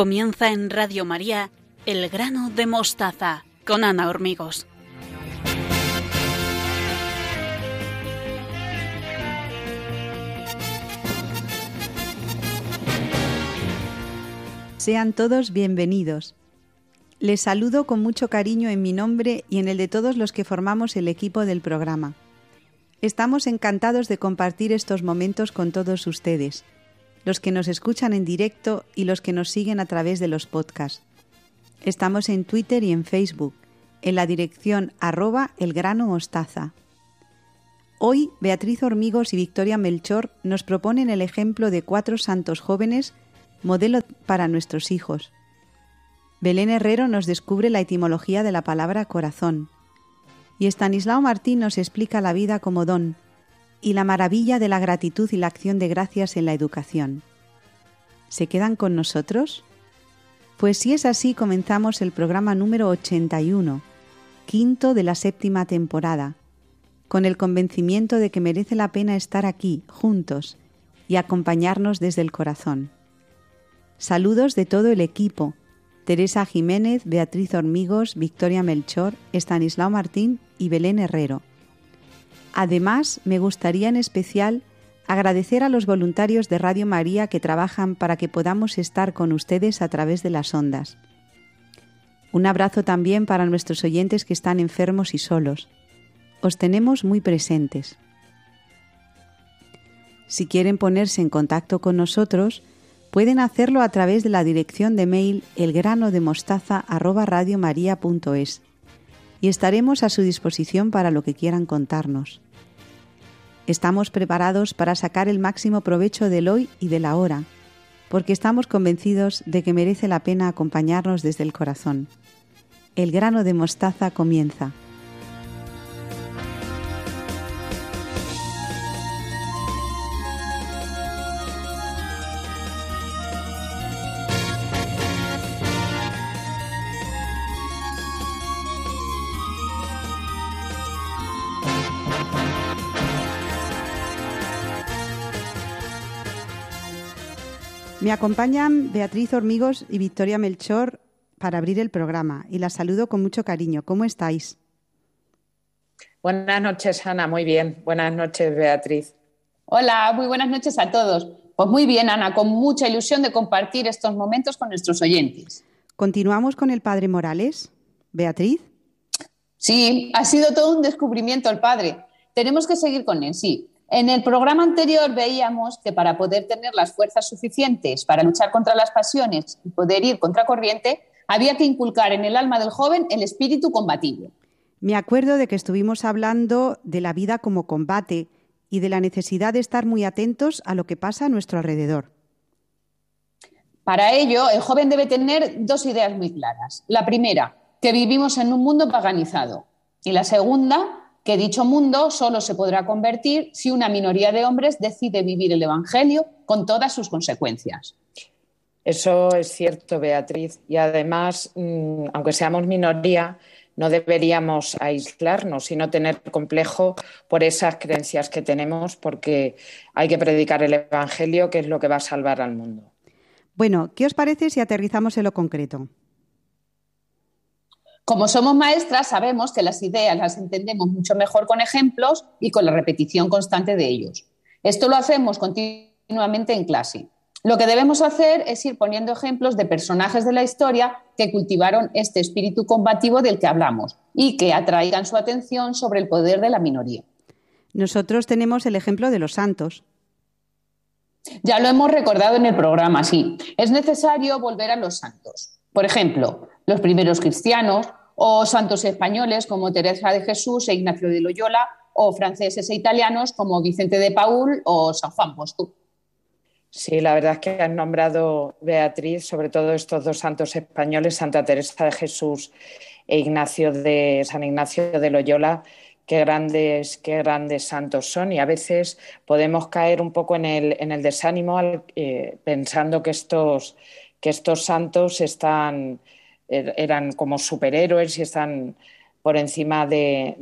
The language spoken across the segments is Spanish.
Comienza en Radio María El grano de mostaza con Ana Hormigos. Sean todos bienvenidos. Les saludo con mucho cariño en mi nombre y en el de todos los que formamos el equipo del programa. Estamos encantados de compartir estos momentos con todos ustedes, los que nos escuchan en directo y los que nos siguen a través de los podcasts. Estamos en Twitter y en Facebook, en la dirección arroba elgranomostaza. Hoy Beatriz Hormigos y Victoria Melchor nos proponen el ejemplo de cuatro santos jóvenes, modelo para nuestros hijos. Belén Herrero nos descubre la etimología de la palabra corazón. Y Estanislao Martín nos explica la vida como don y la maravilla de la gratitud y la acción de gracias en la educación. ¿Se quedan con nosotros? Pues si es así, comenzamos el programa número 81, quinto de la séptima temporada, con el convencimiento de que merece la pena estar aquí, juntos, y acompañarnos desde el corazón. Saludos de todo el equipo, Teresa Jiménez, Beatriz Hormigos, Victoria Melchor, Estanislao Martín y Belén Herrero. Además, me gustaría en especial agradecer a los voluntarios de Radio María que trabajan para que podamos estar con ustedes a través de las ondas. Un abrazo también para nuestros oyentes que están enfermos y solos. Os tenemos muy presentes. Si quieren ponerse en contacto con nosotros, pueden hacerlo a través de la dirección de mail elgranodemostaza@radiomaria.es y estaremos a su disposición para lo que quieran contarnos. Estamos preparados para sacar el máximo provecho del hoy y de la hora, porque estamos convencidos de que merece la pena acompañarnos desde el corazón. El grano de mostaza comienza. Me acompañan Beatriz Hormigos y Victoria Melchor para abrir el programa y las saludo con mucho cariño. ¿Cómo estáis? Buenas noches, Ana. Muy bien. Buenas noches, Beatriz. Hola, muy buenas noches a todos. Pues muy bien, Ana, con mucha ilusión de compartir estos momentos con nuestros oyentes. Continuamos con el Padre Morales. Beatriz. Sí, ha sido todo un descubrimiento el Padre. Tenemos que seguir con él, sí. En el programa anterior veíamos que para poder tener las fuerzas suficientes para luchar contra las pasiones y poder ir contra corriente, había que inculcar en el alma del joven el espíritu combativo. Me acuerdo de que estuvimos hablando de la vida como combate y de la necesidad de estar muy atentos a lo que pasa a nuestro alrededor. Para ello, el joven debe tener dos ideas muy claras. La primera, que vivimos en un mundo paganizado. Y la segunda, que dicho mundo solo se podrá convertir si una minoría de hombres decide vivir el Evangelio con todas sus consecuencias. Eso es cierto, Beatriz. Y además, mm, aunque seamos minoría, no deberíamos aislarnos y no tener complejo por esas creencias que tenemos, porque hay que predicar el Evangelio, que es lo que va a salvar al mundo. Bueno, ¿qué os parece si aterrizamos en lo concreto? Como somos maestras, sabemos que las ideas las entendemos mucho mejor con ejemplos y con la repetición constante de ellos. Esto lo hacemos continuamente en clase. Lo que debemos hacer es ir poniendo ejemplos de personajes de la historia que cultivaron este espíritu combativo del que hablamos y que atraigan su atención sobre el poder de la minoría. Nosotros tenemos el ejemplo de los santos. Ya lo hemos recordado en el programa, sí. Es necesario volver a los santos. Por ejemplo, los primeros cristianos, o santos españoles como Teresa de Jesús e Ignacio de Loyola, o franceses e italianos como Vicente de Paul o San Juan Bosco. Sí, la verdad es que han nombrado Beatriz, sobre todo estos dos santos españoles, Santa Teresa de Jesús e Ignacio de San Ignacio de Loyola, qué grandes, qué grandes santos son. Y a veces podemos caer un poco en el, en el desánimo eh, pensando que estos, que estos santos están eran como superhéroes y están por encima de,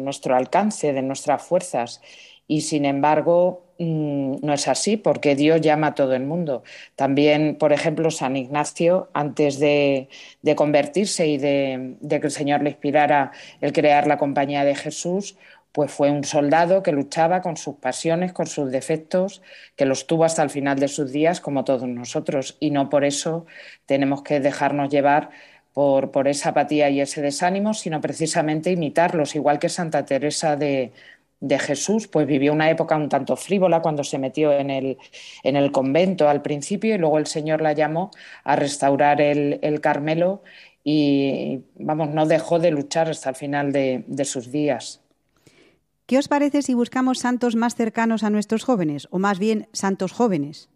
nuestro alcance, de nuestras fuerzas. Y sin embargo, mm, no es así, porque Dios llama a todo el mundo. También, por ejemplo, San Ignacio, antes de, convertirse y de, de, que el Señor le inspirara el crear la compañía de Jesús, pues fue un soldado que luchaba con sus pasiones, con sus defectos, que los tuvo hasta el final de sus días, como todos nosotros, y no por eso tenemos que dejarnos llevar por, esa apatía y ese desánimo, sino precisamente imitarlos, igual que Santa Teresa de, Jesús, pues vivió una época un tanto frívola cuando se metió en el, en el convento al principio y luego el Señor la llamó a restaurar el, el Carmelo y, vamos, no dejó de luchar hasta el final de sus días. ¿Qué os parece si buscamos santos más cercanos a nuestros jóvenes, o más bien santos jóvenes?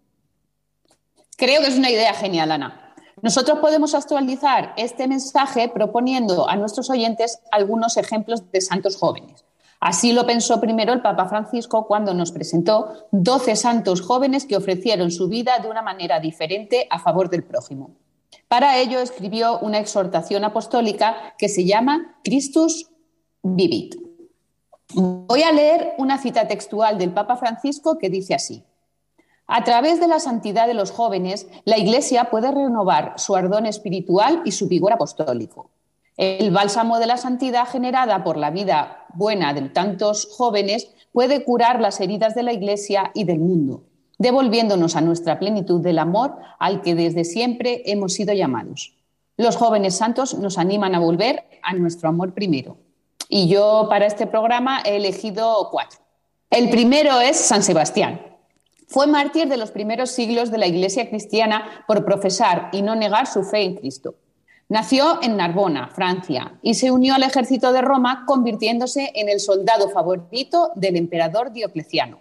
Creo que es una idea genial, Ana. Nosotros podemos actualizar este mensaje proponiendo a nuestros oyentes algunos ejemplos de santos jóvenes. Así lo pensó primero el Papa Francisco cuando nos presentó 12 santos jóvenes que ofrecieron su vida de una manera diferente a favor del prójimo. Para ello escribió una exhortación apostólica que se llama Christus Vivit. Voy a leer una cita textual del Papa Francisco que dice así. A través de la santidad de los jóvenes, la Iglesia puede renovar su ardón espiritual y su vigor apostólico. El bálsamo de la santidad generada por la vida buena de tantos jóvenes puede curar las heridas de la Iglesia y del mundo, devolviéndonos a nuestra plenitud del amor al que desde siempre hemos sido llamados. Los jóvenes santos nos animan a volver a nuestro amor primero. Y yo para este programa he elegido cuatro. El primero es San Sebastián. Fue mártir de los primeros siglos de la Iglesia cristiana por profesar y no negar su fe en Cristo. Nació en Narbona, Francia, y se unió al ejército de Roma, convirtiéndose en el soldado favorito del emperador Diocleciano.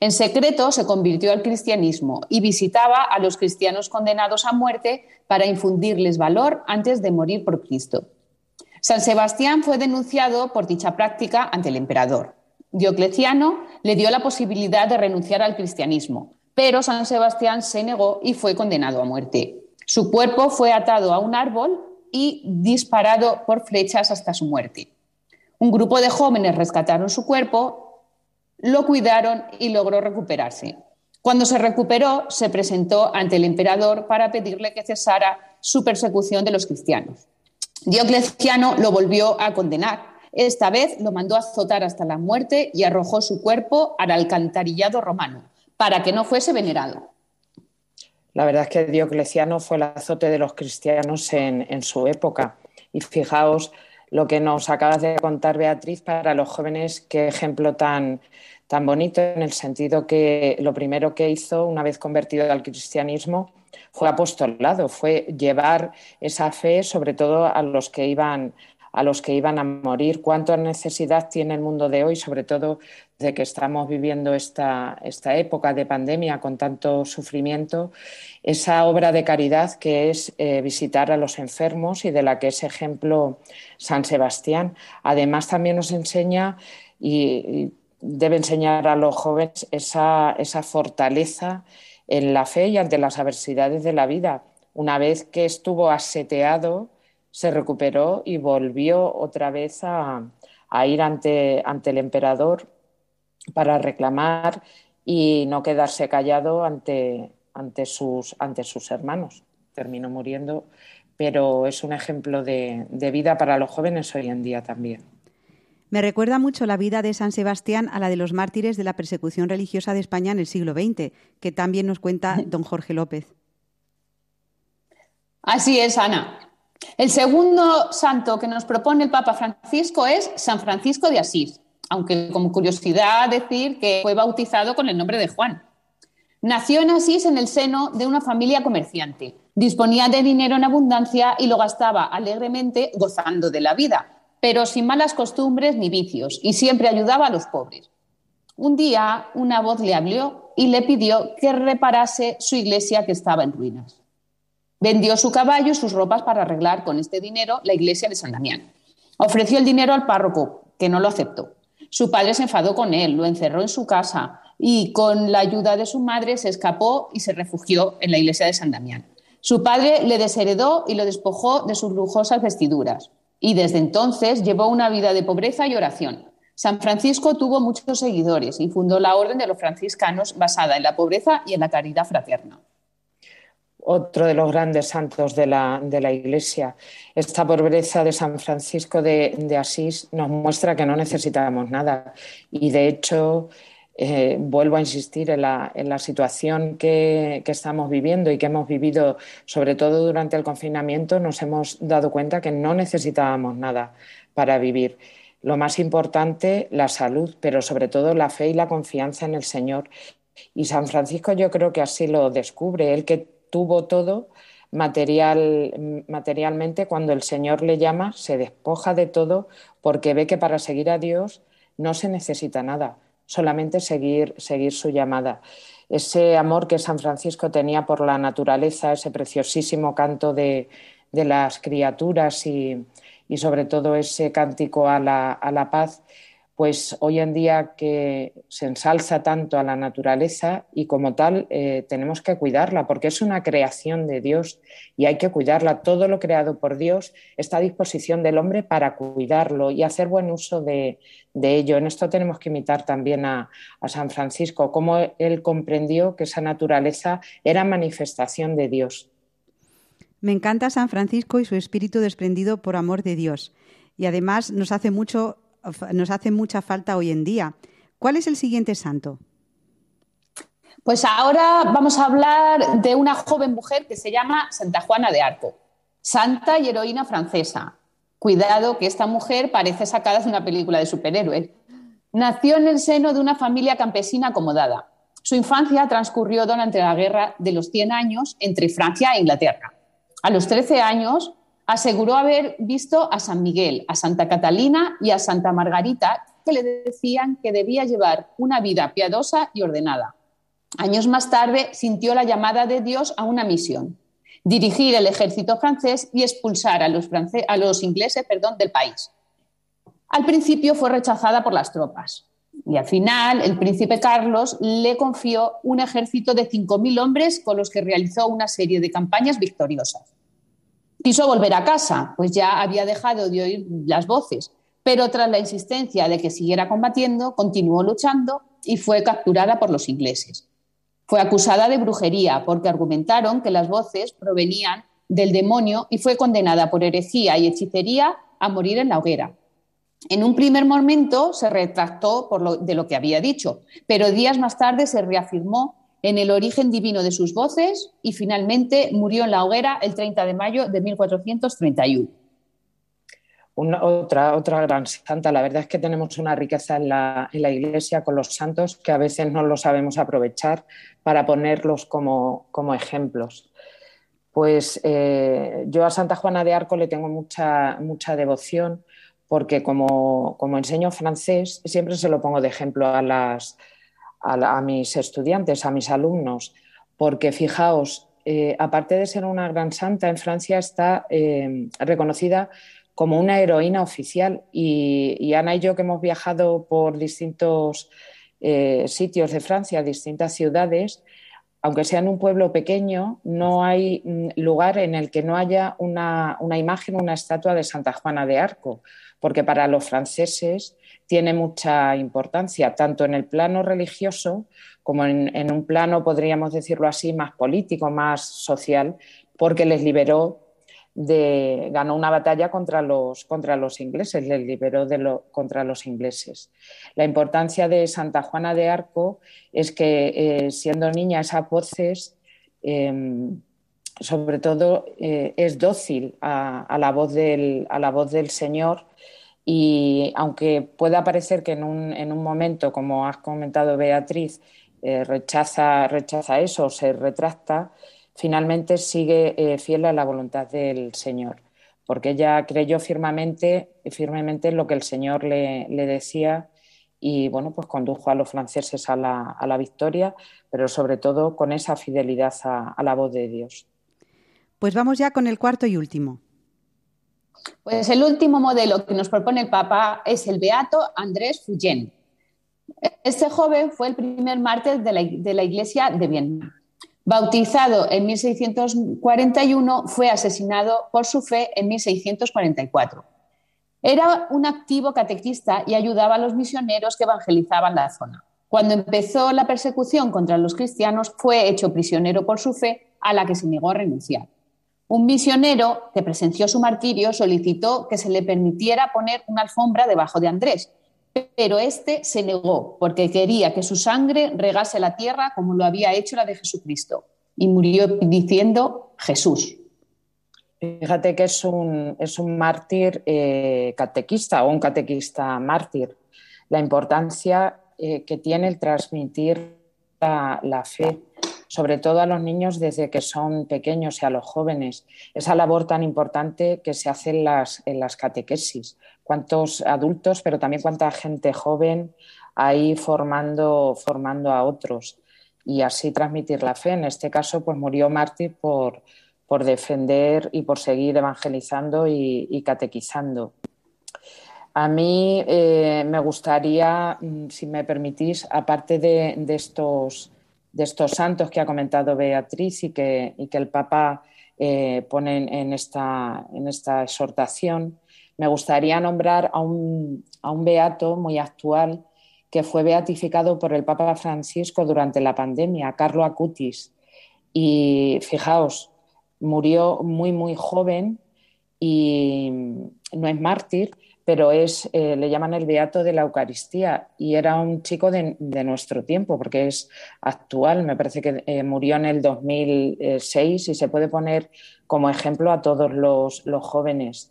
En secreto se convirtió al cristianismo y visitaba a los cristianos condenados a muerte para infundirles valor antes de morir por Cristo. San Sebastián fue denunciado por dicha práctica ante el emperador. Diocleciano le dio la posibilidad de renunciar al cristianismo, pero San Sebastián se negó y fue condenado a muerte. Su cuerpo fue atado a un árbol y disparado por flechas hasta su muerte. Un grupo de jóvenes rescataron su cuerpo, lo cuidaron y logró recuperarse. Cuando se recuperó, se presentó ante el emperador para pedirle que cesara su persecución de los cristianos. Diocleciano lo volvió a condenar. Esta vez lo mandó a azotar hasta la muerte y arrojó su cuerpo al alcantarillado romano para que no fuese venerado. La verdad es que Diocleciano fue el azote de los cristianos en, su época. Y fijaos lo que nos acabas de contar, Beatriz, para los jóvenes, qué ejemplo tan, tan bonito en el sentido que lo primero que hizo una vez convertido al cristianismo fue apostolado, fue llevar esa fe sobre todo a los que iban a los que iban a morir. ¿Cuánta necesidad tiene el mundo de hoy, sobre todo de que estamos viviendo esta, esta época de pandemia con tanto sufrimiento? Esa obra de caridad que es eh, visitar a los enfermos y de la que es ejemplo San Sebastián. Además, también nos enseña y, debe enseñar a los jóvenes esa, esa fortaleza en la fe y ante las adversidades de la vida. Una vez que estuvo aseteado, se recuperó y volvió otra vez a, ir ante, el emperador para reclamar y no quedarse callado ante sus hermanos. Terminó muriendo, pero es un ejemplo de vida para los jóvenes hoy en día también. Me recuerda mucho la vida de San Sebastián a la de los mártires de la persecución religiosa de España en el siglo XX, que también nos cuenta don Jorge López. Así es, Ana. El segundo santo que nos propone el Papa Francisco es San Francisco de Asís, aunque como curiosidad decir que fue bautizado con el nombre de Juan. Nació en Asís en el seno de una familia comerciante. Disponía de dinero en abundancia y lo gastaba alegremente gozando de la vida, pero sin malas costumbres ni vicios, y siempre ayudaba a los pobres. Un día una voz le habló y le pidió que reparase su iglesia que estaba en ruinas. Vendió su caballo y sus ropas para arreglar con este dinero la iglesia de San Damián. Ofreció el dinero al párroco, que no lo aceptó. Su padre se enfadó con él, lo encerró en su casa y con la ayuda de su madre se escapó y se refugió en la iglesia de San Damián. Su padre le desheredó y lo despojó de sus lujosas vestiduras y desde entonces llevó una vida de pobreza y oración. San Francisco tuvo muchos seguidores y fundó la Orden de los Franciscanos basada en la pobreza y en la caridad fraterna. Otro de los grandes santos de la, Iglesia. Esta pobreza de San Francisco de, Asís nos muestra que no necesitamos nada y de hecho eh, vuelvo a insistir en la, situación que, estamos viviendo y que hemos vivido, sobre todo durante el confinamiento, nos hemos dado cuenta que no necesitábamos nada para vivir. Lo más importante, la salud, pero sobre todo la fe y la confianza en el Señor. Y San Francisco yo creo que así lo descubre, él que tuvo todo material, materialmente, cuando el Señor le llama, se despoja de todo porque ve que para seguir a Dios no se necesita nada solamente seguir, seguir su llamada. Ese amor que San Francisco tenía por la naturaleza, ese preciosísimo canto de, de las criaturas y, y, sobre todo ese cántico a la, a la paz, pues hoy en día que se ensalza tanto a la naturaleza y como tal eh, tenemos que cuidarla porque es una creación de Dios y hay que cuidarla. Todo lo creado por Dios está a disposición del hombre para cuidarlo y hacer buen uso de, ello. En esto tenemos que imitar también a, a San Francisco, cómo él comprendió que esa naturaleza era manifestación de Dios. Me encanta San Francisco y su espíritu desprendido por amor de Dios. Y además nos hace mucho nos hace mucha falta hoy en día. ¿Cuál es el siguiente santo? Pues ahora vamos a hablar de una joven mujer que se llama Santa Juana de Arco, santa y heroína francesa. Cuidado que esta mujer parece sacada de una película de superhéroes. Nació en el seno de una familia campesina acomodada. Su infancia transcurrió durante la guerra de los 100 años entre Francia e Inglaterra. A los 13 años aseguró haber visto a San Miguel, a Santa Catalina y a Santa Margarita, que le decían que debía llevar una vida piadosa y ordenada. Años más tarde sintió la llamada de Dios a una misión, dirigir el ejército francés y expulsar a los, a los ingleses perdón, del país. Al principio fue rechazada por las tropas y al final el príncipe Carlos le confió un ejército de 5.000 hombres con los que realizó una serie de campañas victoriosas. Quiso volver a casa, pues ya había dejado de oír las voces, pero tras la insistencia de que siguiera combatiendo, continuó luchando y fue capturada por los ingleses. Fue acusada de brujería porque argumentaron que las voces provenían del demonio y fue condenada por herejía y hechicería a morir en la hoguera. En un primer momento se retractó de lo que había dicho, pero días más tarde se reafirmó en el origen divino de sus voces y finalmente murió en la hoguera el 30 de mayo de 1431. otra, otra gran santa. La verdad es que tenemos una riqueza en la, Iglesia con los santos que a veces no lo sabemos aprovechar para ponerlos como, ejemplos. Pues eh, yo a Santa Juana de Arco le tengo mucha, mucha devoción porque como, como enseño francés siempre se lo pongo de ejemplo a las, a, mis estudiantes, a mis alumnos, porque fijaos, eh, aparte de ser una gran santa, en Francia está eh, reconocida como una heroína oficial y, Ana y yo que hemos viajado por distintos eh, sitios de Francia, distintas ciudades, aunque sea en un pueblo pequeño, no hay mm, lugar en el que no haya una, una imagen, una estatua de Santa Juana de Arco, porque para los franceses tiene mucha importancia, tanto en el plano religioso como en, un plano, podríamos decirlo así, más político, más social, porque les liberó de, ganó una batalla contra los, contra los ingleses, les liberó de contra los ingleses. La importancia de Santa Juana de Arco es que eh, siendo niña esas voces, em, sobre todo, eh, es dócil a, la voz del, a la voz del Señor y aunque pueda parecer que en un, en un momento, como has comentado Beatriz, eh, rechaza, rechaza eso, se retracta, finalmente sigue eh, fiel a la voluntad del Señor, porque ella creyó firmemente, firmemente en lo que el Señor le, decía y bueno, pues condujo a los franceses a la, a la, victoria, pero sobre todo con esa fidelidad a, a la voz de Dios. Pues vamos ya con el cuarto y último. Pues el último modelo que nos propone el Papa es el beato Andrés Fuyen. Este joven fue el primer mártir de la, Iglesia de Viena. Bautizado en 1641, fue asesinado por su fe en 1644. Era un activo catequista y ayudaba a los misioneros que evangelizaban la zona. Cuando empezó la persecución contra los cristianos, fue hecho prisionero por su fe, a la que se negó a renunciar. Un misionero que presenció su martirio solicitó que se le permitiera poner una alfombra debajo de Andrés, pero este se negó porque quería que su sangre regase la tierra como lo había hecho la de Jesucristo y murió diciendo Jesús. Fíjate que es un, es un mártir eh, catequista o un catequista mártir. La importancia eh, que tiene el transmitir la, fe, sobre todo a los niños desde que son pequeños y a los jóvenes. Esa labor tan importante que se hace en las, en las catequesis. Cuántos adultos, pero también cuánta gente joven ahí formando, formando a otros y así transmitir la fe. En este caso, pues murió mártir por, por defender y por seguir evangelizando y catequizando. A mí eh, me gustaría, mm, si me permitís, aparte de, estos, de estos santos que ha comentado Beatriz y que, que el Papa eh, pone en esta, en esta exhortación, me gustaría nombrar a un, a un beato muy actual que fue beatificado por el Papa Francisco durante la pandemia, Carlo Acutis. Y fijaos, murió muy, muy joven y no es mártir, pero es, eh, le llaman el Beato de la Eucaristía y era un chico de, nuestro tiempo, porque es actual, me parece que eh, murió en el 2006 y se puede poner como ejemplo a todos los, jóvenes.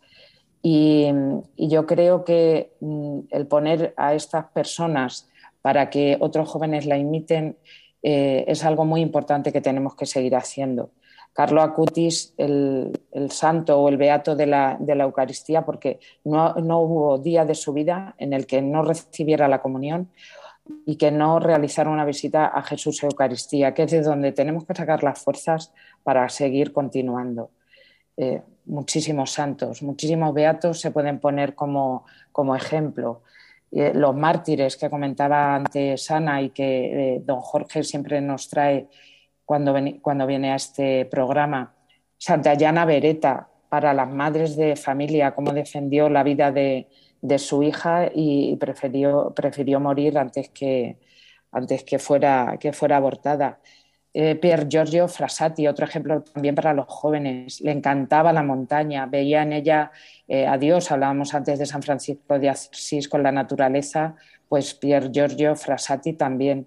Y, yo creo que mm, el poner a estas personas para que otros jóvenes la imiten eh, es algo muy importante que tenemos que seguir haciendo. Carlo Acutis, el, santo o el beato de la, Eucaristía, porque no, hubo día de su vida en el que no recibiera la comunión y que no realizara una visita a Jesús Eucaristía, que es de donde tenemos que sacar las fuerzas para seguir continuando. Eh, muchísimos santos, muchísimos beatos se pueden poner como, ejemplo. Eh, los mártires que comentaba antes Ana y que eh, don Jorge siempre nos trae cuando, cuando viene a este programa. Santa Yana Beretta, para las madres de familia, cómo defendió la vida de, su hija y prefirió, prefirió morir antes que, antes que, fuera, que fuera abortada. Eh, Pier Giorgio Frassati, otro ejemplo también para los jóvenes. Le encantaba la montaña, veía en ella eh, a Dios. Hablábamos antes de San Francisco de Asís con la naturaleza, pues Pier Giorgio Frassati también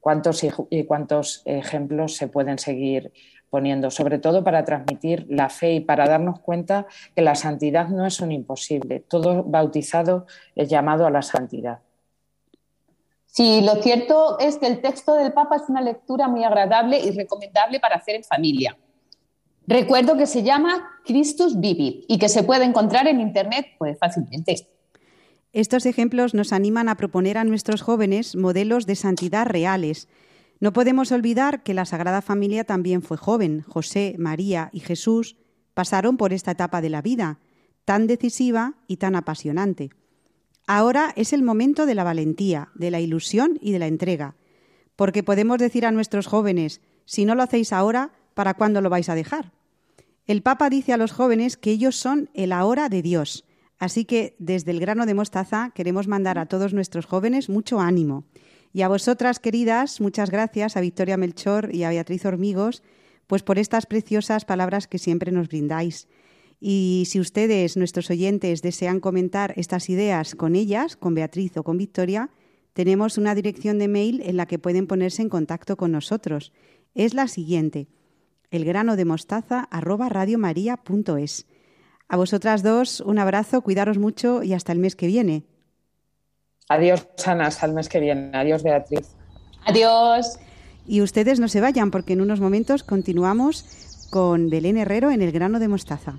cuántos y cuántos ejemplos se pueden seguir poniendo, sobre todo para transmitir la fe y para darnos cuenta que la santidad no es un imposible. Todo bautizado es llamado a la santidad. Sí, lo cierto es que el texto del Papa es una lectura muy agradable y recomendable para hacer en familia. Recuerdo que se llama Christus Vivit y que se puede encontrar en Internet pues, fácilmente. Estos ejemplos nos animan a proponer a nuestros jóvenes modelos de santidad reales. No podemos olvidar que la Sagrada Familia también fue joven. José, María y Jesús pasaron por esta etapa de la vida, tan decisiva y tan apasionante. Ahora es el momento de la valentía, de la ilusión y de la entrega, porque podemos decir a nuestros jóvenes, si no lo hacéis ahora, ¿para cuándo lo vais a dejar? El Papa dice a los jóvenes que ellos son el ahora de Dios, Así que desde el grano de mostaza queremos mandar a todos nuestros jóvenes mucho ánimo. Y a vosotras, queridas, muchas gracias a Victoria Melchor y a Beatriz Hormigos, pues por estas preciosas palabras que siempre nos brindáis. Y si ustedes, nuestros oyentes, desean comentar estas ideas con ellas, con Beatriz o con Victoria, tenemos una dirección de mail en la que pueden ponerse en contacto con nosotros. Es la siguiente: elgranodemostaza@radiomaria.es. A vosotras dos, un abrazo, cuidaros mucho y hasta el mes que viene. Adiós, Ana, hasta el mes que viene. Adiós, Beatriz. Adiós. Y ustedes no se vayan porque en unos momentos continuamos con Belén Herrero en el grano de mostaza.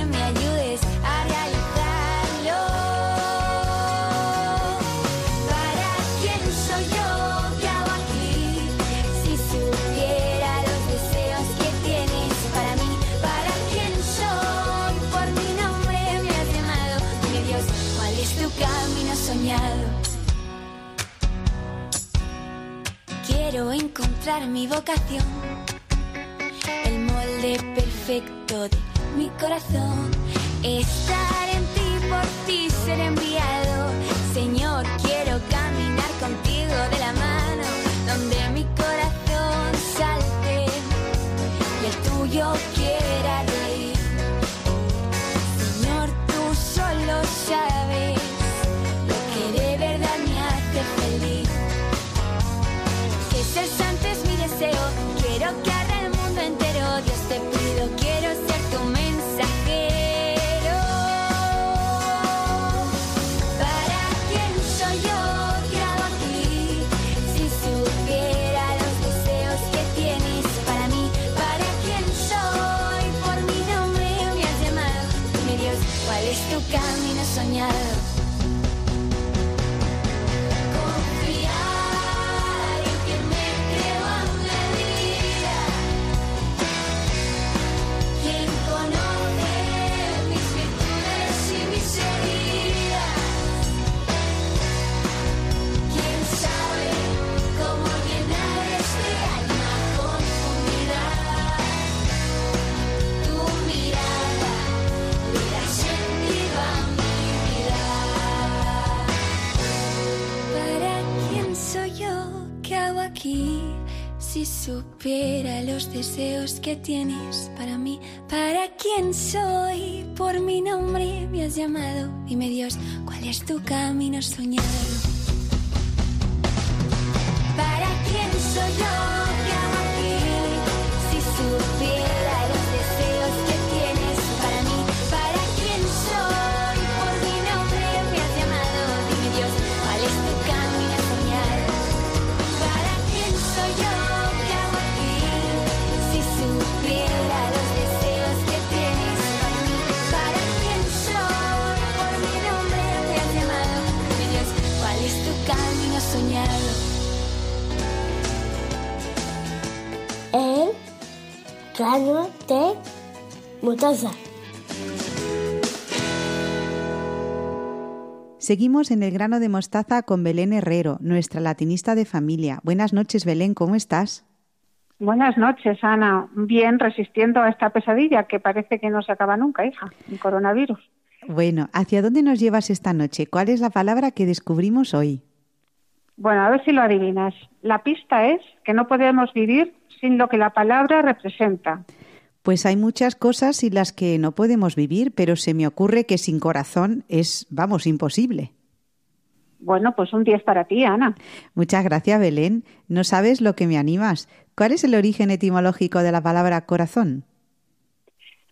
Sufiera los deseos que tienes para mí, para quien soy. Por mi nombre me has llamado, dime Dios, ¿cuál es tu camino soñado? Quiero encontrar mi vocación, el molde perfecto de mi corazón. Estar en ti, por ti ser enviado. Si supiera los deseos que tienes para mí, ¿para quién soy? Por mi nombre me has llamado. Dime Dios, ¿cuál es tu camino soñado? ¿Para quién soy yo? Grano de mostaza. Seguimos en el grano de mostaza con Belén Herrero, nuestra latinista de familia. Buenas noches, Belén, ¿cómo estás? Buenas noches, Ana. Bien, resistiendo a esta pesadilla que parece que no se acaba nunca, hija, el coronavirus. Bueno, ¿hacia dónde nos llevas esta noche? ¿Cuál es la palabra que descubrimos hoy? Bueno, a ver si lo adivinas. La pista es que no podemos vivir sin lo que la palabra representa. Pues hay muchas cosas sin las que no podemos vivir, pero se me ocurre que sin corazón es, vamos, imposible. Bueno, pues un 10 para ti, Ana. Muchas gracias, Belén. No sabes lo que me animas. ¿Cuál es el origen etimológico de la palabra corazón?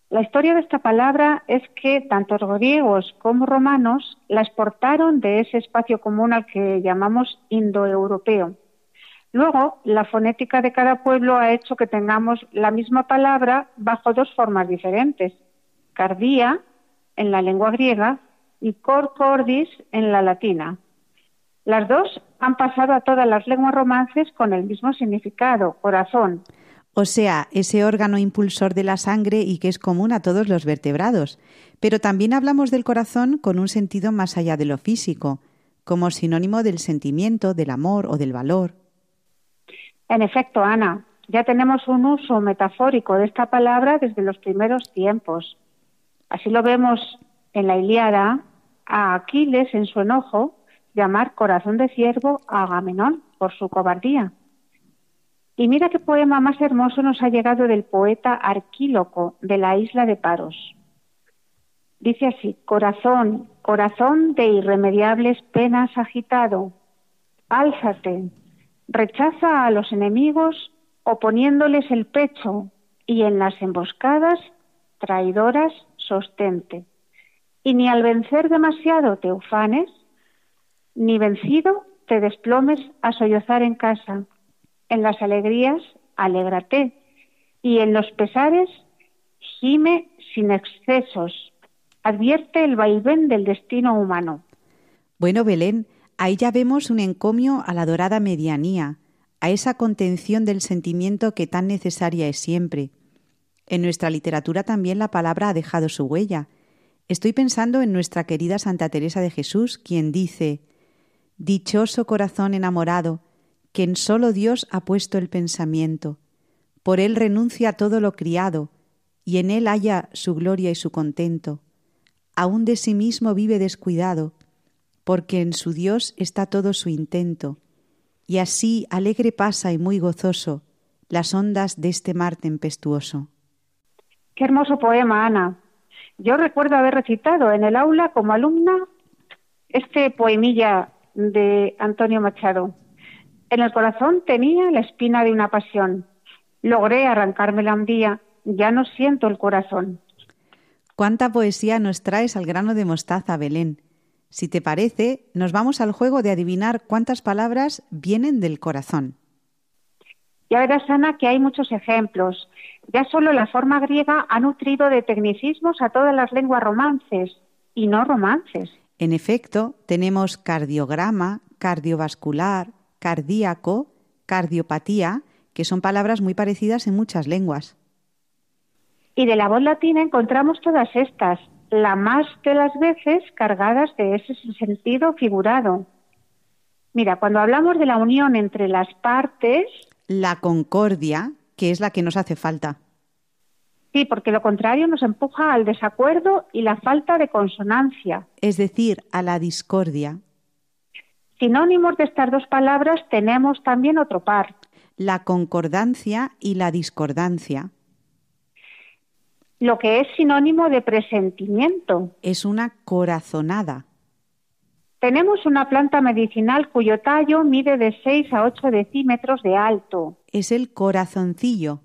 La historia de esta palabra es que tanto griegos como romanos la exportaron de ese espacio común al que llamamos indoeuropeo. Luego, la fonética de cada pueblo ha hecho que tengamos la misma palabra bajo dos formas diferentes. Cardía, en la lengua griega, y cor cordis, en la latina. Las dos han pasado a todas las lenguas romances con el mismo significado, corazón. O sea, ese órgano impulsor de la sangre y que es común a todos los vertebrados. Pero también hablamos del corazón con un sentido más allá de lo físico, como sinónimo del sentimiento, del amor o del valor. En efecto, Ana, ya tenemos un uso metafórico de esta palabra desde los primeros tiempos. Así lo vemos en la Ilíada a Aquiles en su enojo llamar corazón de ciervo a Agamenón por su cobardía. Y mira qué poema más hermoso nos ha llegado del poeta Arquíloco de la isla de Paros. Dice así, corazón, corazón de irremediables penas agitado, álzate, rechaza a los enemigos oponiéndoles el pecho y en las emboscadas traidoras sostente. Y ni al vencer demasiado te ufanes, ni vencido te desplomes a sollozar en casa. En las alegrías, alégrate, y en los pesares, gime sin excesos. Advierte el vaivén del destino humano. Bueno, Belén, ahí ya vemos un encomio a la dorada medianía, a esa contención del sentimiento que tan necesaria es siempre. En nuestra literatura también la palabra ha dejado su huella. Estoy pensando en nuestra querida Santa Teresa de Jesús, quien dice, Dichoso corazón enamorado, que en solo Dios ha puesto el pensamiento. Por él renuncia a todo lo criado, y en él halla su gloria y su contento. Aún de sí mismo vive descuidado, porque en su Dios está todo su intento, y así alegre pasa y muy gozoso las ondas de este mar tempestuoso. Qué hermoso poema, Ana. Yo recuerdo haber recitado en el aula como alumna este poemilla de Antonio Machado. En el corazón tenía la espina de una pasión. Logré arrancármela un día, ya no siento el corazón. ¿Cuánta poesía nos traes al grano de mostaza, Belén? Si te parece, nos vamos al juego de adivinar cuántas palabras vienen del corazón. Ya verás, Ana, que hay muchos ejemplos. Ya solo la forma griega ha nutrido de tecnicismos a todas las lenguas romances y no romances. En efecto, tenemos cardiograma, cardiovascular, cardíaco, cardiopatía, que son palabras muy parecidas en muchas lenguas. Y de la voz latina encontramos todas estas, la más de las veces cargadas de ese sentido figurado. Mira, cuando hablamos de la unión entre las partes, La concordia, que es la que nos hace falta. sí, porque lo contrario nos empuja al desacuerdo y la falta de consonancia. es decir, a la discordia, Sinónimos de estas dos palabras tenemos también otro par. la concordancia y la discordancia. Lo que es sinónimo de presentimiento. Es una corazonada. Tenemos una planta medicinal cuyo tallo mide de 6 a 8 decímetros de alto Es el corazoncillo.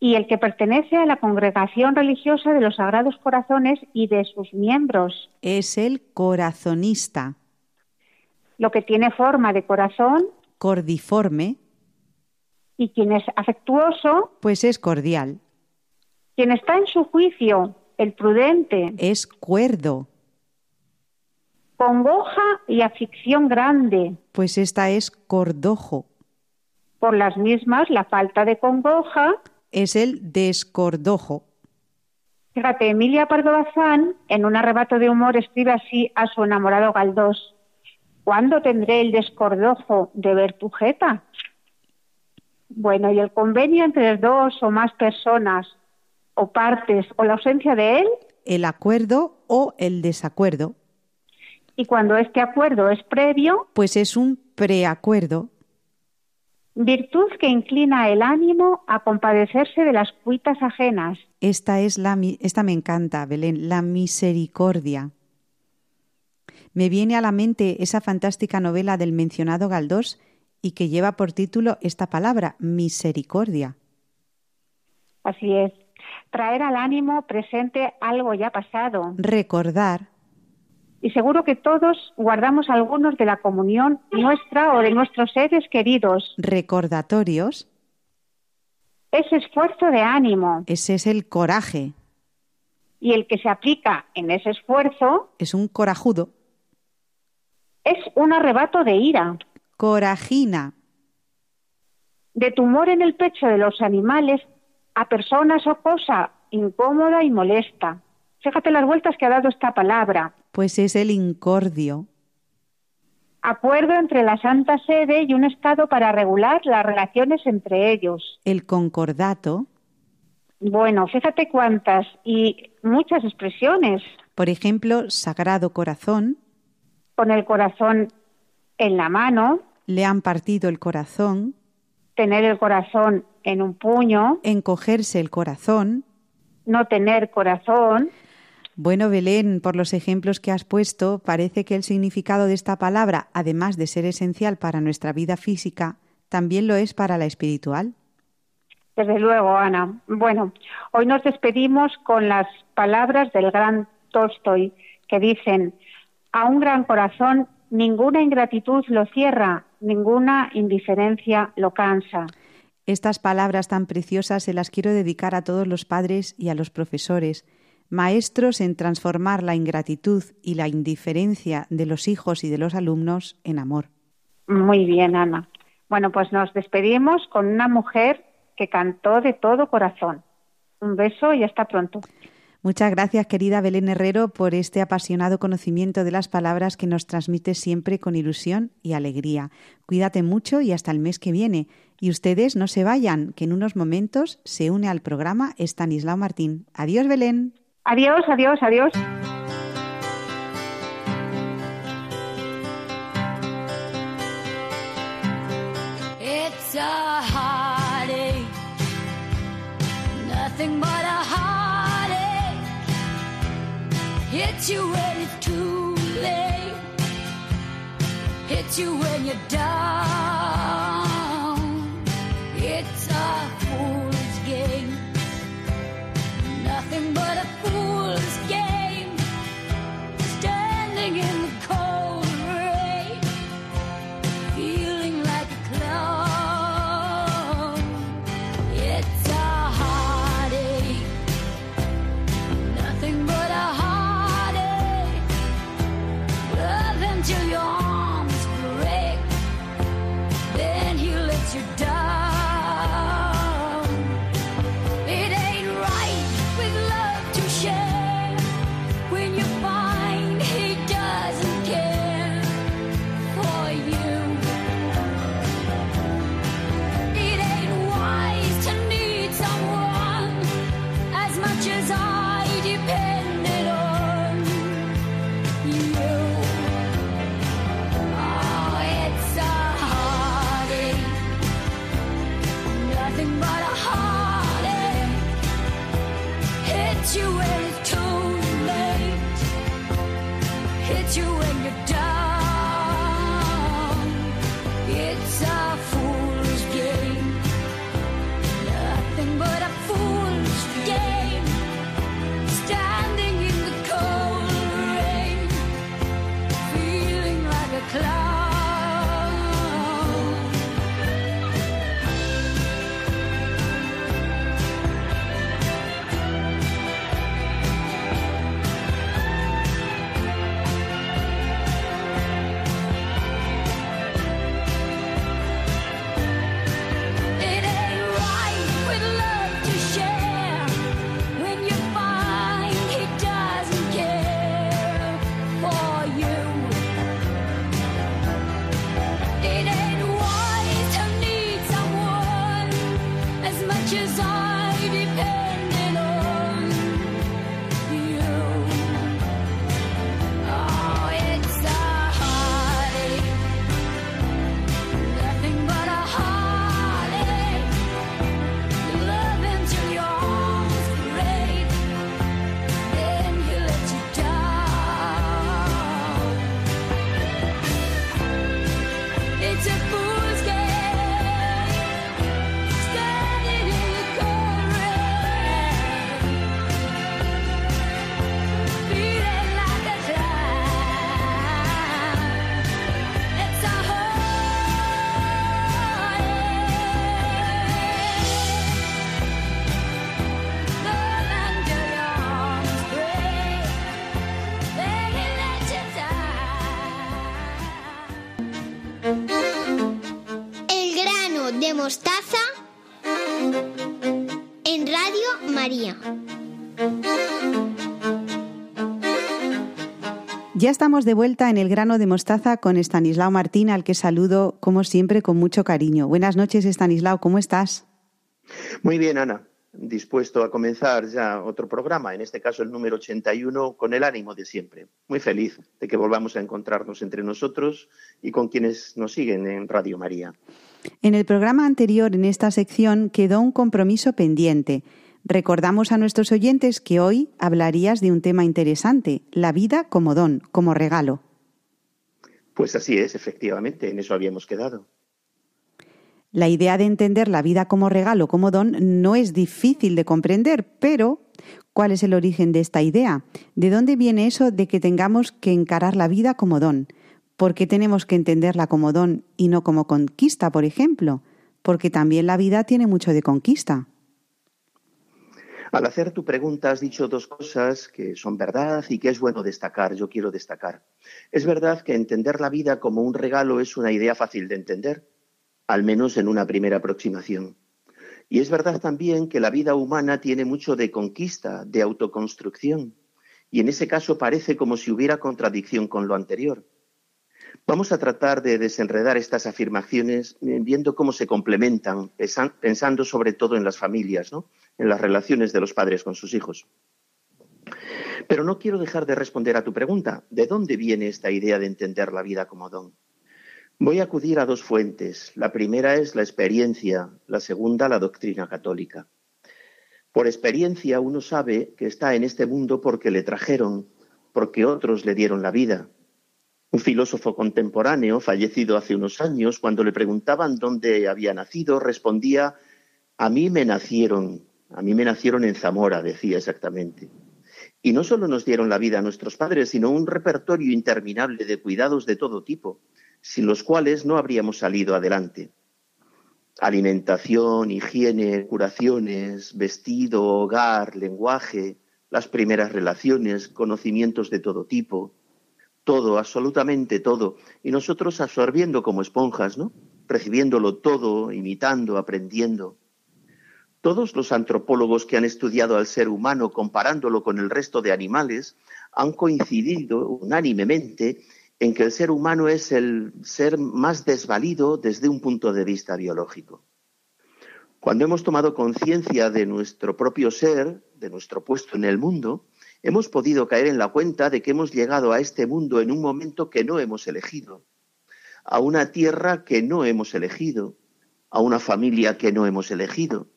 y el que pertenece a la congregación religiosa de los Sagrados Corazones y de sus miembros. Es el corazonista. Lo que tiene forma de corazón Cordiforme, y quien es afectuoso, pues es cordial. Quien está en su juicio, el prudente, Es cuerdo, congoja y aflicción grande. pues esta es cordojo. Por las mismas, la falta de congoja Es el descordojo. Fíjate, Emilia Pardo Bazán, en un arrebato de humor, escribe así a su enamorado Galdós. ¿Cuándo tendré el descordojo de ver tu jeta? Bueno, y el convenio entre dos o más personas o partes o la ausencia de él, El acuerdo o el desacuerdo, y cuando este acuerdo es previo, pues es un preacuerdo. virtud que inclina el ánimo a compadecerse de las cuitas ajenas. Esta es la esta me encanta, Belén, la misericordia. Me viene a la mente esa fantástica novela del mencionado Galdós y que lleva por título esta palabra, misericordia. Así es. Traer al ánimo presente algo ya pasado. Recordar, Y seguro que todos guardamos algunos de la comunión nuestra o de nuestros seres queridos. recordatorios, Ese esfuerzo de ánimo. Ese es el coraje, y el que se aplica en ese esfuerzo es un corajudo, es un arrebato de ira, corajina, de tumor en el pecho de los animales a personas o cosa incómoda y molesta. Fíjate las vueltas que ha dado esta palabra. pues es el incordio, Acuerdo entre la Santa Sede y un Estado para regular las relaciones entre ellos. el concordato, Bueno, fíjate cuántas y muchas expresiones. por ejemplo, Sagrado Corazón, Con el corazón en la mano, le han partido el corazón, tener el corazón en un puño, encogerse el corazón. no tener corazón. Bueno, Belén, por los ejemplos que has puesto, parece que el significado de esta palabra, además de ser esencial para nuestra vida física, también lo es para la espiritual. Desde luego, Ana. Bueno, hoy nos despedimos con las palabras del gran Tolstoy que dicen, a un gran corazón ninguna ingratitud lo cierra, ninguna indiferencia lo cansa. Estas palabras tan preciosas se las quiero dedicar a todos los padres y a los profesores, maestros en transformar la ingratitud y la indiferencia de los hijos y de los alumnos en amor. Muy bien, Ana. Bueno, pues nos despedimos con una mujer que cantó de todo corazón. Un beso y hasta pronto. Muchas gracias, querida Belén Herrero, por este apasionado conocimiento de las palabras que nos transmite siempre con ilusión y alegría. Cuídate mucho y hasta el mes que viene. Y ustedes no se vayan, que en unos momentos se une al programa Estanislao Martín. Adiós, Belén. Adiós, adiós, adiós. It's a heartache, nothing but a heartache. Hits you when it's too late, hits you when you're down. But a heartache. Hits you when it's too late, hits you when Ya estamos de vuelta en el grano de mostaza con Estanislao Martín, al que saludo como siempre con mucho cariño. Buenas noches, Estanislao, ¿cómo estás? Muy bien, Ana. Dispuesto a comenzar ya otro programa, en este caso el número 81, con el ánimo de siempre. Muy feliz de que volvamos a encontrarnos entre nosotros y con quienes nos siguen en Radio María. En el programa anterior, en esta sección, quedó un compromiso pendiente. Recordamos a nuestros oyentes que hoy hablarías de un tema interesante, la vida como don, como regalo. Pues así es, efectivamente, en eso habíamos quedado. La idea de entender la vida como regalo, como don, no es difícil de comprender, pero ¿cuál es el origen de esta idea? ¿De dónde viene eso de que tengamos que encarar la vida como don? ¿Por qué tenemos que entenderla como don y no como conquista, por ejemplo? Porque también la vida tiene mucho de conquista. Al hacer tu pregunta has dicho dos cosas que son verdad y que es bueno destacar, yo quiero destacar. Es verdad que entender la vida como un regalo es una idea fácil de entender, al menos en una primera aproximación. Y es verdad también que la vida humana tiene mucho de conquista, de autoconstrucción, y en ese caso parece como si hubiera contradicción con lo anterior. Vamos a tratar de desenredar estas afirmaciones eh, viendo cómo se complementan, pensando sobre todo en las familias, ¿no? En las relaciones de los padres con sus hijos. Pero no quiero dejar de responder a tu pregunta. ¿De dónde viene esta idea de entender la vida como don? Voy a acudir a dos fuentes. La primera es la experiencia, la segunda la doctrina católica. Por experiencia uno sabe que está en este mundo porque le trajeron, porque otros le dieron la vida. Un filósofo contemporáneo, fallecido hace unos años, cuando le preguntaban dónde había nacido, respondía, a mí me nacieron, a mí me nacieron en Zamora, decía exactamente. Y no solo nos dieron la vida a nuestros padres, sino un repertorio interminable de cuidados de todo tipo, sin los cuales no habríamos salido adelante. Alimentación, higiene, curaciones, vestido, hogar, lenguaje, las primeras relaciones, conocimientos de todo tipo, todo, absolutamente todo, y nosotros absorbiendo como esponjas, ¿no? Recibiéndolo todo, imitando, aprendiendo. Todos los antropólogos que han estudiado al ser humano comparándolo con el resto de animales han coincidido unánimemente en que el ser humano es el ser más desvalido desde un punto de vista biológico. Cuando hemos tomado conciencia de nuestro propio ser, de nuestro puesto en el mundo, hemos podido caer en la cuenta de que hemos llegado a este mundo en un momento que no hemos elegido, a una tierra que no hemos elegido, a una familia que no hemos elegido,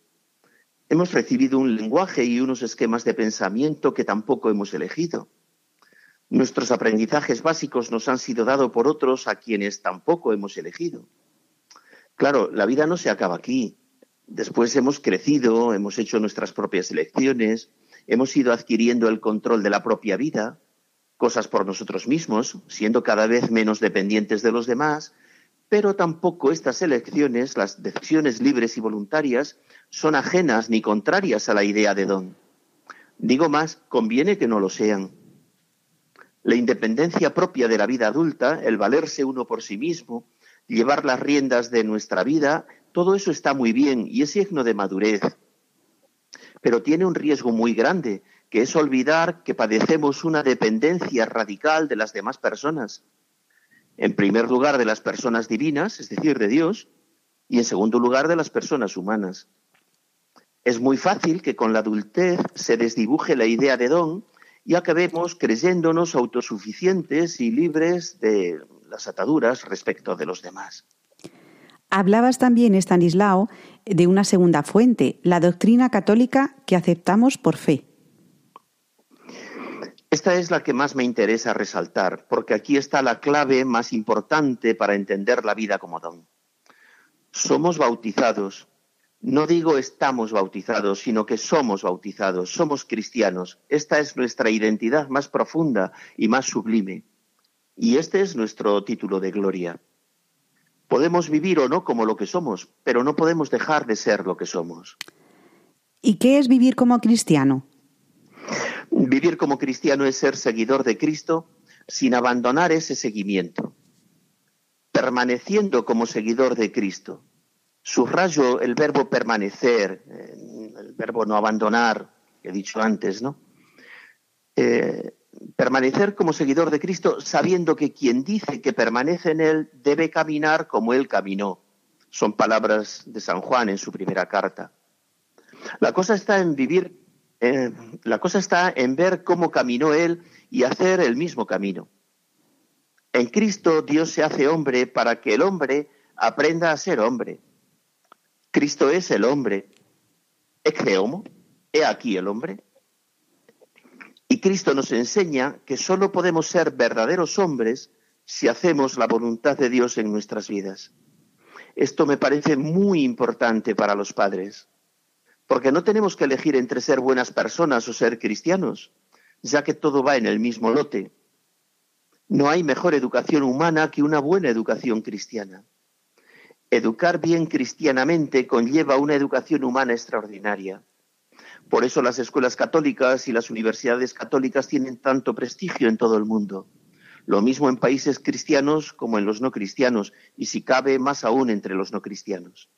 Hemos recibido un lenguaje y unos esquemas de pensamiento que tampoco hemos elegido. Nuestros aprendizajes básicos nos han sido dados por otros a quienes tampoco hemos elegido. Claro, la vida no se acaba aquí. Después hemos crecido, hemos hecho nuestras propias elecciones, hemos ido adquiriendo el control de la propia vida, cosas por nosotros mismos, siendo cada vez menos dependientes de los demás, pero tampoco estas elecciones, las decisiones libres y voluntarias, son ajenas ni contrarias a la idea de don. Digo más, conviene que no lo sean. La independencia propia de la vida adulta, el valerse uno por sí mismo, llevar las riendas de nuestra vida, todo eso está muy bien y es signo de madurez. Pero tiene un riesgo muy grande, que es olvidar que padecemos una dependencia radical de las demás personas. En primer lugar, de las personas divinas, es decir, de Dios, y en segundo lugar, de las personas humanas. Es muy fácil que con la adultez se desdibuje la idea de don y acabemos creyéndonos autosuficientes y libres de las ataduras respecto de los demás. Hablabas también, Estanislao, de una segunda fuente, la doctrina católica que aceptamos por fe. Esta es la que más me interesa resaltar, porque aquí está la clave más importante para entender la vida como don. Somos bautizados, no digo estamos bautizados, sino que somos bautizados, somos cristianos. Esta es nuestra identidad más profunda y más sublime. Y este es nuestro título de gloria. Podemos vivir o no como lo que somos, pero no podemos dejar de ser lo que somos. ¿Y qué es vivir como cristiano? Vivir como cristiano es ser seguidor de Cristo sin abandonar ese seguimiento, permaneciendo como seguidor de Cristo, Subrayo el verbo permanecer, eh, el verbo no abandonar, que he dicho antes, ¿no? Eh, permanecer como seguidor de Cristo sabiendo que quien dice que permanece en Él debe caminar como Él caminó. Son palabras de San Juan en su primera carta. La cosa está en vivir, eh, la cosa está en ver cómo caminó Él y hacer el mismo camino. En Cristo Dios se hace hombre para que el hombre aprenda a ser hombre. Cristo es el hombre. Ecce he aquí el hombre. Y Cristo nos enseña que solo podemos ser verdaderos hombres si hacemos la voluntad de Dios en nuestras vidas. Esto me parece muy importante para los padres, porque no tenemos que elegir entre ser buenas personas o ser cristianos, ya que todo va en el mismo lote. No hay mejor educación humana que una buena educación cristiana. Educar bien cristianamente conlleva una educación humana extraordinaria. Por eso las escuelas católicas y las universidades católicas tienen tanto prestigio en todo el mundo. Lo mismo en países cristianos como en los no cristianos, y si cabe, más aún entre los no cristianos.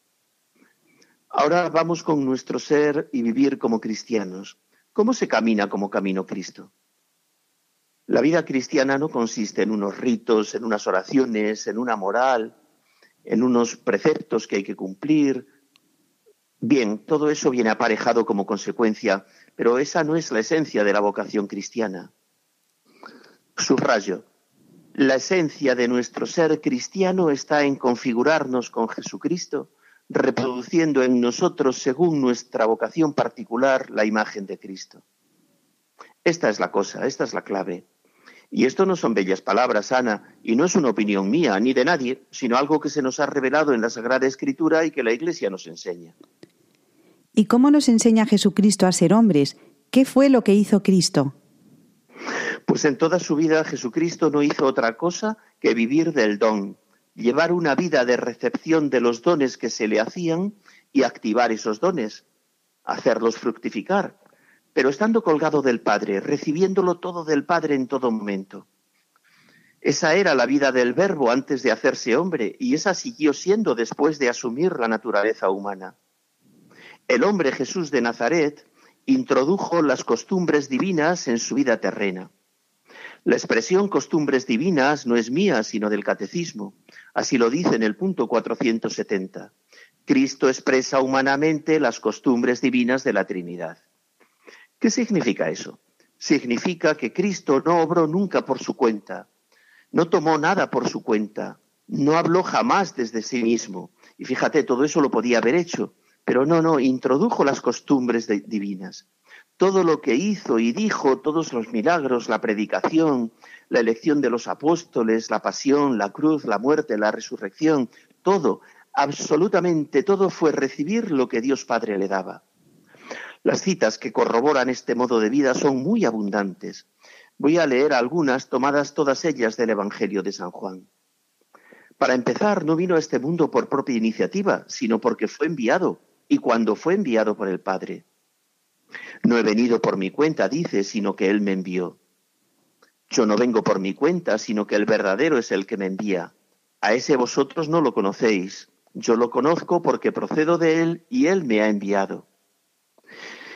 Ahora vamos con nuestro ser y vivir como cristianos. ¿Cómo se camina como camino Cristo? La vida cristiana no consiste en unos ritos, en unas oraciones, en una moral, en unos preceptos que hay que cumplir. Bien, todo eso viene aparejado como consecuencia, pero esa no es la esencia de la vocación cristiana. Subrayo, la esencia de nuestro ser cristiano está en configurarnos con Jesucristo, reproduciendo en nosotros, según nuestra vocación particular, la imagen de Cristo. Esta es la cosa, esta es la clave. Y esto no son bellas palabras, Ana, y no es una opinión mía ni de nadie, sino algo que se nos ha revelado en la Sagrada Escritura y que la Iglesia nos enseña. ¿Y cómo nos enseña Jesucristo a ser hombres? ¿Qué fue lo que hizo Cristo? Pues en toda su vida Jesucristo no hizo otra cosa que vivir del don, llevar una vida de recepción de los dones que se le hacían y activar esos dones, hacerlos fructificar, pero estando colgado del Padre, recibiéndolo todo del Padre en todo momento. Esa era la vida del Verbo antes de hacerse hombre y esa siguió siendo después de asumir la naturaleza humana. El hombre Jesús de Nazaret introdujo las costumbres divinas en su vida terrena. La expresión costumbres divinas no es mía, sino del catecismo. Así lo dice en el punto 470. Cristo expresa humanamente las costumbres divinas de la Trinidad. ¿Qué significa eso? Significa que Cristo no obró nunca por su cuenta, no tomó nada por su cuenta, no habló jamás desde sí mismo. Y fíjate, todo eso lo podía haber hecho, pero no, no, introdujo las costumbres divinas. Todo lo que hizo y dijo, todos los milagros, la predicación, la elección de los apóstoles, la pasión, la cruz, la muerte, la resurrección, todo, absolutamente todo fue recibir lo que Dios Padre le daba. Las citas que corroboran este modo de vida son muy abundantes. Voy a leer algunas, tomadas todas ellas del Evangelio de San Juan. Para empezar, no vino a este mundo por propia iniciativa, sino porque fue enviado, y cuando fue enviado por el Padre. No he venido por mi cuenta, dice, sino que Él me envió. Yo no vengo por mi cuenta, sino que el verdadero es el que me envía. A ese vosotros no lo conocéis. Yo lo conozco porque procedo de Él y Él me ha enviado.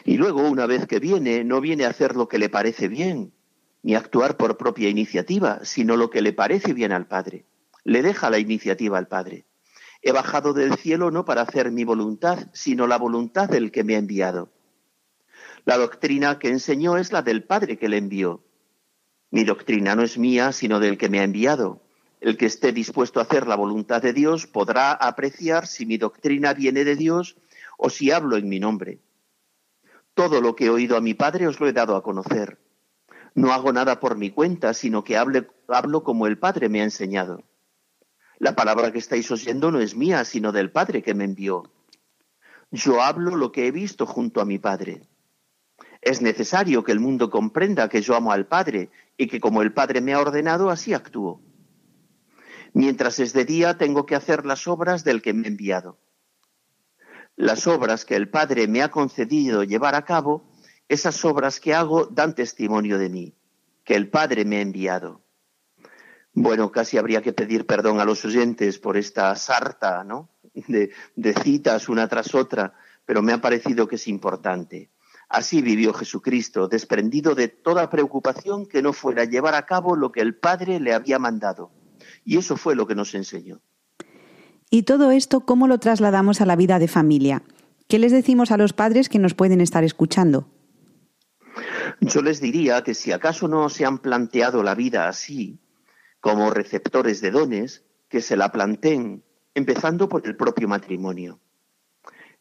Y luego, una vez que viene, no viene a hacer lo que le parece bien, ni a actuar por propia iniciativa, sino lo que le parece bien al Padre. Le deja la iniciativa al Padre. He bajado del cielo no para hacer mi voluntad, sino la voluntad del que me ha enviado. La doctrina que enseñó es la del Padre que le envió. Mi doctrina no es mía, sino del que me ha enviado. El que esté dispuesto a hacer la voluntad de Dios podrá apreciar si mi doctrina viene de Dios o si hablo en mi nombre. Todo lo que he oído a mi Padre os lo he dado a conocer. No hago nada por mi cuenta, sino que hablo como el Padre me ha enseñado. La palabra que estáis oyendo no es mía, sino del Padre que me envió. Yo hablo lo que he visto junto a mi Padre. Es necesario que el mundo comprenda que yo amo al Padre y que como el Padre me ha ordenado, así actúo. Mientras es de día, tengo que hacer las obras del que me ha enviado. Las obras que el Padre me ha concedido llevar a cabo, esas obras que hago dan testimonio de mí, que el Padre me ha enviado. Bueno, casi habría que pedir perdón a los oyentes por esta sarta ¿no? de, de citas una tras otra, pero me ha parecido que es importante. Así vivió Jesucristo, desprendido de toda preocupación que no fuera llevar a cabo lo que el Padre le había mandado. Y eso fue lo que nos enseñó. ¿Y todo esto cómo lo trasladamos a la vida de familia? ¿Qué les decimos a los padres que nos pueden estar escuchando? Yo les diría que si acaso no se han planteado la vida así, como receptores de dones, que se la planteen, empezando por el propio matrimonio.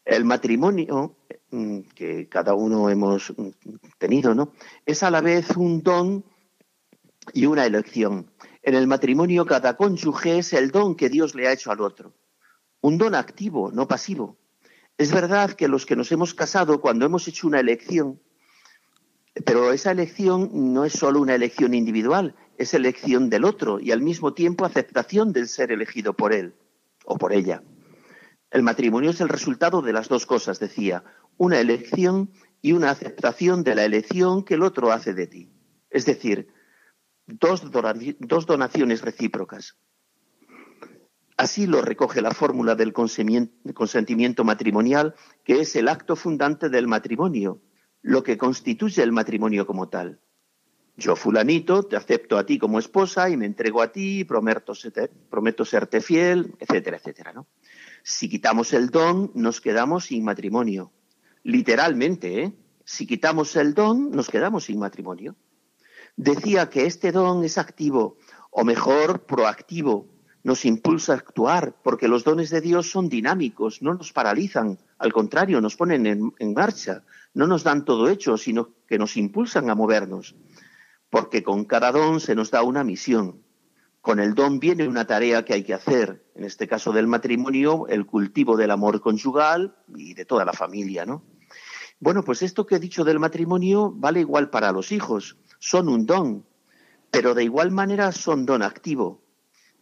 El matrimonio, que cada uno hemos tenido, ¿no? Es a la vez un don y una elección. En el matrimonio cada cónyuge es el don que Dios le ha hecho al otro. Un don activo, no pasivo. Es verdad que los que nos hemos casado, cuando hemos hecho una elección, pero esa elección no es solo una elección individual, es elección del otro y al mismo tiempo aceptación del ser elegido por él o por ella. El matrimonio es el resultado de las dos cosas, decía, una elección y una aceptación de la elección que el otro hace de ti. Es decir, dos, donaciones recíprocas. Así lo recoge la fórmula del consentimiento matrimonial, que es el acto fundante del matrimonio, lo que constituye el matrimonio como tal. Yo, fulanito, te acepto a ti como esposa y me entrego a ti, prometo, prometo serte fiel, etcétera, etcétera. ¿no? Si quitamos el don, nos quedamos sin matrimonio. Literalmente, ¿eh? Si quitamos el don, nos quedamos sin matrimonio. Decía que este don es activo, o mejor, proactivo, nos impulsa a actuar, porque los dones de Dios son dinámicos, no nos paralizan, al contrario, nos ponen en, en marcha, no nos dan todo hecho, sino que nos impulsan a movernos porque con cada don se nos da una misión. Con el don viene una tarea que hay que hacer, en este caso del matrimonio, el cultivo del amor conyugal y de toda la familia, ¿no? Bueno, pues esto que he dicho del matrimonio vale igual para los hijos, son un don, pero de igual manera son don activo.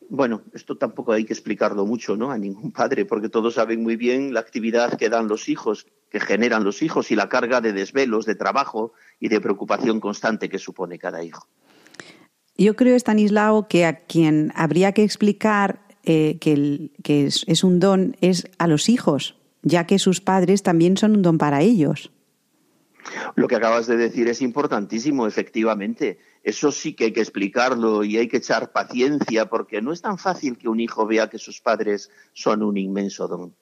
Bueno, esto tampoco hay que explicarlo mucho, ¿no? A ningún padre, porque todos saben muy bien la actividad que dan los hijos, que generan los hijos y la carga de desvelos, de trabajo y de preocupación constante que supone cada hijo. Yo creo, Stanislao, que a quien habría que explicar eh, que es un don es a los hijos, ya que sus padres también son un don para ellos. Lo que acabas de decir es importantísimo, efectivamente. Eso sí que hay que explicarlo y hay que echar paciencia porque no es tan fácil que un hijo vea que sus padres son un inmenso don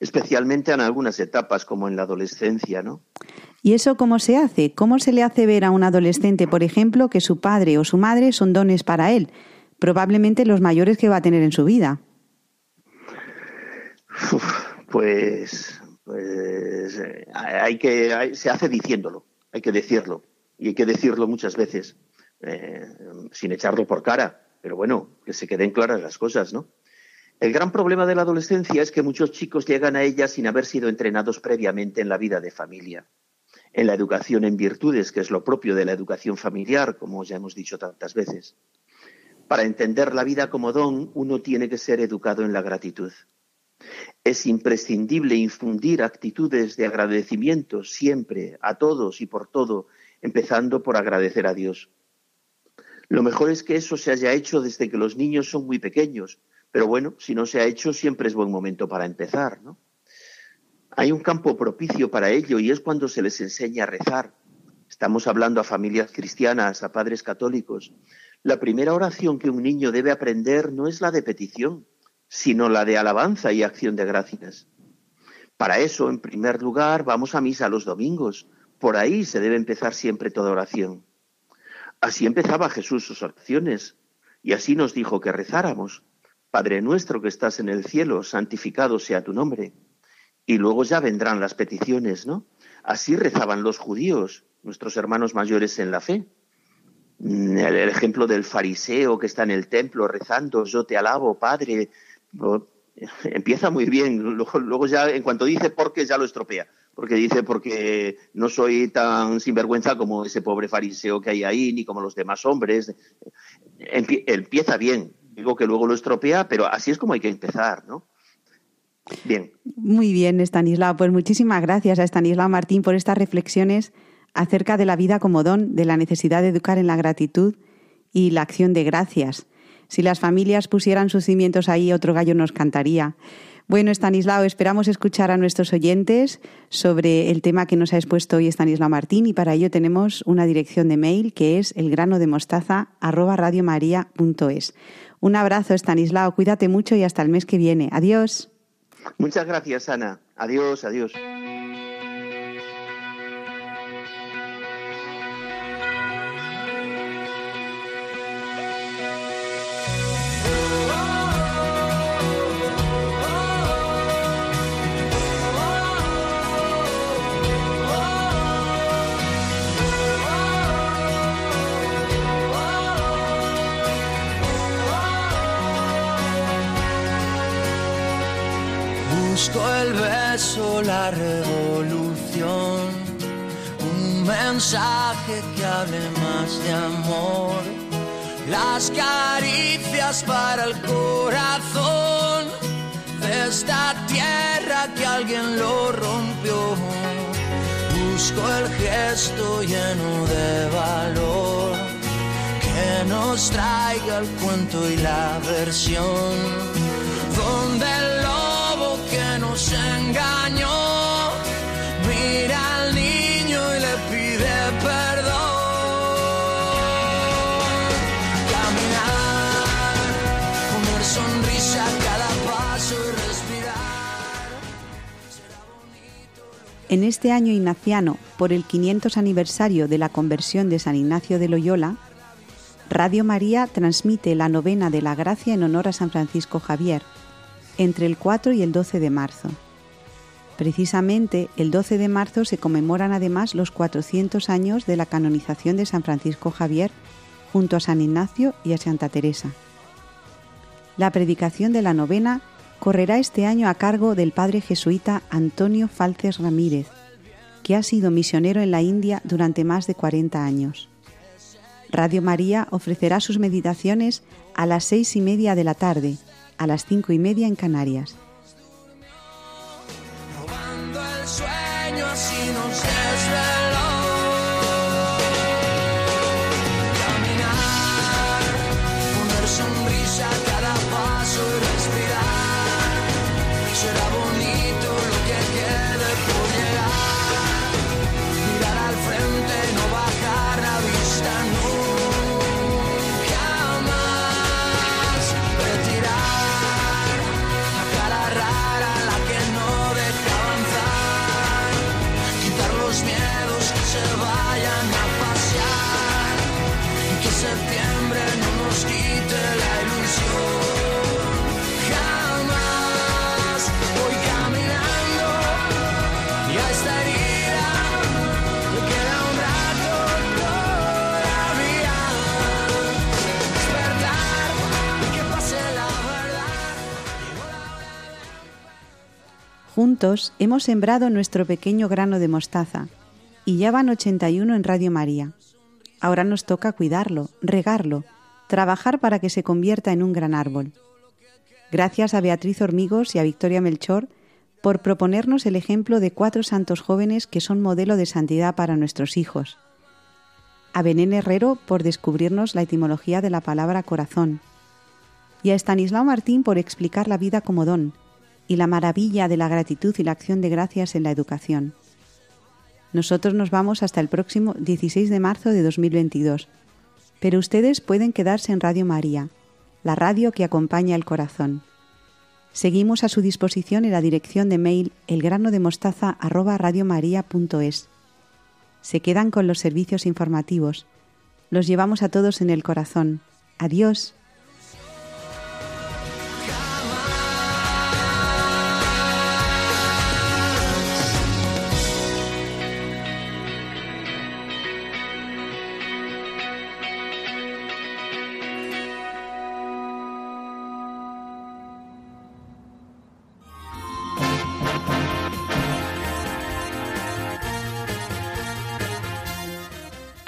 especialmente en algunas etapas como en la adolescencia, ¿no? ¿Y eso cómo se hace? ¿Cómo se le hace ver a un adolescente, por ejemplo, que su padre o su madre son dones para él, probablemente los mayores que va a tener en su vida? Pues, pues eh, hay que se hace diciéndolo, hay que decirlo y hay que decirlo muchas veces eh, sin echarlo por cara, pero bueno, que se queden claras las cosas, ¿no? El gran problema de la adolescencia es que muchos chicos llegan a ella sin haber sido entrenados previamente en la vida de familia, en la educación en virtudes, que es lo propio de la educación familiar, como ya hemos dicho tantas veces. Para entender la vida como don, uno tiene que ser educado en la gratitud. Es imprescindible infundir actitudes de agradecimiento siempre, a todos y por todo, empezando por agradecer a Dios. Lo mejor es que eso se haya hecho desde que los niños son muy pequeños, pero bueno, si no se ha hecho, siempre es buen momento para empezar, ¿no? Hay un campo propicio para ello y es cuando se les enseña a rezar. Estamos hablando a familias cristianas, a padres católicos. La primera oración que un niño debe aprender no es la de petición, sino la de alabanza y acción de gracias. Para eso, en primer lugar, vamos a misa los domingos. Por ahí se debe empezar siempre toda oración. Así empezaba Jesús sus oraciones y así nos dijo que rezáramos. Padre nuestro que estás en el cielo, santificado sea tu nombre. Y luego ya vendrán las peticiones, ¿no? Así rezaban los judíos, nuestros hermanos mayores en la fe. El, ejemplo del fariseo que está en el templo rezando, yo te alabo, Padre, empieza muy bien. Luego, ya, en cuanto dice por qué, ya lo estropea. Porque dice porque no soy tan sinvergüenza como ese pobre fariseo que hay ahí, ni como los demás hombres. empieza bien, Digo que luego lo estropea, pero así es como hay que empezar, ¿no? Bien. Muy bien, Estanislao. Pues muchísimas gracias a Estanislao Martín por estas reflexiones acerca de la vida como don, de la necesidad de educar en la gratitud y la acción de gracias. Si las familias pusieran sus cimientos ahí, otro gallo nos cantaría. Bueno, Estanislao, esperamos escuchar a nuestros oyentes sobre el tema que nos ha expuesto hoy Estanislao Martín y para ello tenemos una dirección de mail que es elgranodemostaza@radiomaria.es. Un abrazo, Estanislao. Cuídate mucho y hasta el mes que viene. Adiós. Muchas gracias, Ana. Adiós, adiós. La revolución, un mensaje que hable más de amor, las caricias para el corazón. De esta tierra que alguien lo rompió. Busco el gesto lleno de valor. Que nos traiga el cuento y la versión, donde el lobo nos engañó mira al niño y le pide perdón. Caminar, poner sonrisa a cada paso y respirar. En este año ignaciano, por el 500 aniversario de la conversión de San Ignacio de Loyola, Radio María transmite la novena de la gracia en honor a San Francisco Javier, entre el 4 y el 12 de marzo. Precisamente el 12 de marzo se conmemoran además los 400 años de la canonización de San Francisco Javier junto a San Ignacio y a Santa Teresa. La predicación de la novena correrá este año a cargo del padre jesuita Antonio Falces Ramírez, que ha sido misionero en la India durante más de 40 años. Radio María ofrecerá sus meditaciones a las seis y media de la tarde, a las cinco y media en Canarias. Juntos hemos sembrado nuestro pequeño grano de mostaza y ya van 81 en Radio María. Ahora nos toca cuidarlo, regarlo, trabajar para que se convierta en un gran árbol. Gracias a Beatriz Hormigos y a Victoria Melchor por proponernos el ejemplo de cuatro santos jóvenes que son modelo de santidad para nuestros hijos. A Benén Herrero por descubrirnos la etimología de la palabra corazón. Y a Estanislao Martín por explicar la vida como don y la maravilla de la gratitud y la acción de gracias en la educación. Nosotros nos vamos hasta el próximo 16 de marzo de 2022, pero ustedes pueden quedarse en Radio María, la radio que acompaña el corazón. Seguimos a su disposición en la dirección de mail elgranodemostaza@radiomaria.es. Se quedan con los servicios informativos. Los llevamos a todos en el corazón. Adiós.